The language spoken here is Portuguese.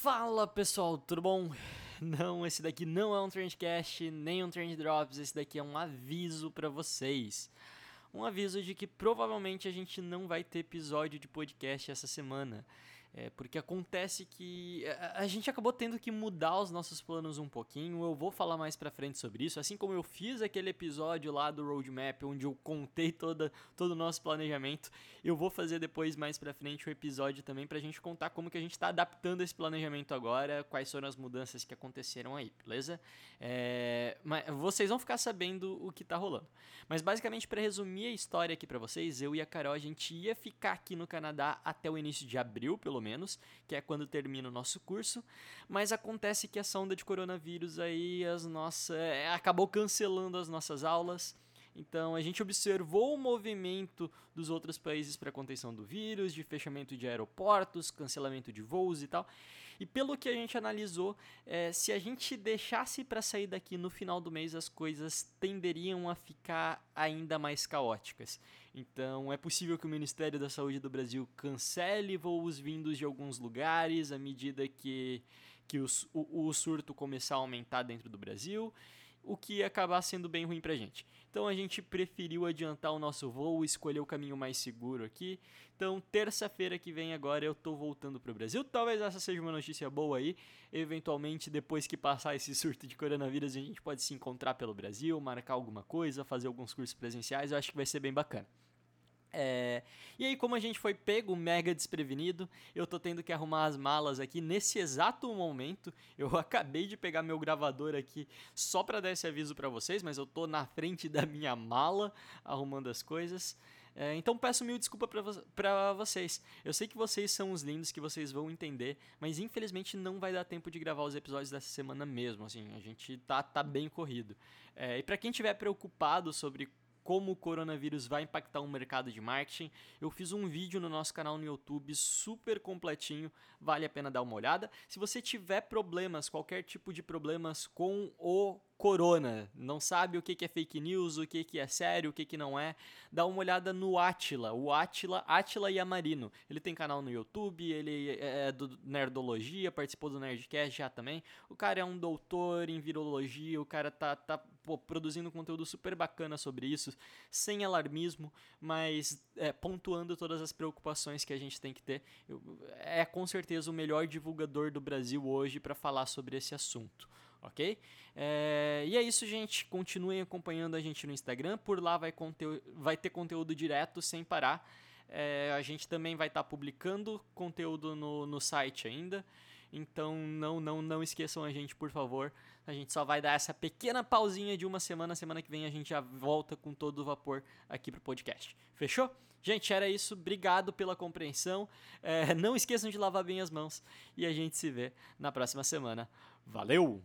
Fala pessoal, tudo bom? Não, esse daqui não é um Trendcast, nem um Trend Drops, esse daqui é um aviso para vocês. Um aviso de que provavelmente a gente não vai ter episódio de podcast essa semana. É, porque acontece que a, a, gente acabou tendo que mudar os nossos planos um pouquinho. Eu vou falar mais pra frente sobre isso. Assim como eu fiz aquele episódio lá do Roadmap, onde eu contei toda, todo o nosso planejamento, eu vou fazer depois mais pra frente um episódio também pra gente contar como que a gente tá adaptando esse planejamento agora, quais foram as mudanças que aconteceram aí, beleza? É, mas vocês vão ficar sabendo o que tá rolando. Mas basicamente, para resumir a história aqui pra vocês, eu e a Carol, a gente ia ficar aqui no Canadá até o início de abril, pelo pelo menos, que é quando termina o nosso curso. Mas acontece que essa onda de coronavírus aí as nossas é, acabou cancelando as nossas aulas. Então a gente observou o movimento dos outros países para contenção do vírus, de fechamento de aeroportos, cancelamento de voos e tal. E pelo que a gente analisou, é, se a gente deixasse para sair daqui no final do mês, as coisas tenderiam a ficar ainda mais caóticas. Então é possível que o Ministério da Saúde do Brasil cancele voos vindos de alguns lugares à medida que, que os, o, o surto começar a aumentar dentro do Brasil o que ia acabar sendo bem ruim pra gente. Então a gente preferiu adiantar o nosso voo, escolher o caminho mais seguro aqui. Então, terça-feira que vem agora eu tô voltando pro Brasil. Talvez essa seja uma notícia boa aí. Eventualmente, depois que passar esse surto de coronavírus, a gente pode se encontrar pelo Brasil, marcar alguma coisa, fazer alguns cursos presenciais. Eu acho que vai ser bem bacana. É... E aí, como a gente foi pego mega desprevenido, eu tô tendo que arrumar as malas aqui nesse exato momento. Eu acabei de pegar meu gravador aqui só para dar esse aviso para vocês, mas eu tô na frente da minha mala arrumando as coisas. É, então peço mil desculpa para vocês. Eu sei que vocês são os lindos, que vocês vão entender, mas infelizmente não vai dar tempo de gravar os episódios dessa semana mesmo. Assim, a gente tá, tá bem corrido. É, e para quem tiver preocupado sobre como o coronavírus vai impactar o mercado de marketing. Eu fiz um vídeo no nosso canal no YouTube super completinho, vale a pena dar uma olhada. Se você tiver problemas, qualquer tipo de problemas com o corona, não sabe o que é fake news, o que é sério, o que não é, dá uma olhada no Atila, o Atila, Atila Yamarino. Ele tem canal no YouTube, ele é do Nerdologia, participou do Nerdcast já também. O cara é um doutor em virologia, o cara tá, tá pô, produzindo conteúdo super bacana sobre isso, sem alarmismo, mas é, pontuando todas as preocupações que a gente tem que ter. Eu, é com certeza o melhor divulgador do Brasil hoje para falar sobre esse assunto ok? É, e é isso, gente. Continuem acompanhando a gente no Instagram. Por lá vai, vai ter conteúdo direto sem parar. É, a gente também vai estar tá publicando conteúdo no, no site ainda. Então não, não, não esqueçam a gente, por favor. A gente só vai dar essa pequena pausinha de uma semana. Semana que vem a gente já volta com todo o vapor aqui pro podcast. Fechou? Gente, era isso. Obrigado pela compreensão. É, não esqueçam de lavar bem as mãos. E a gente se vê na próxima semana. Valeu!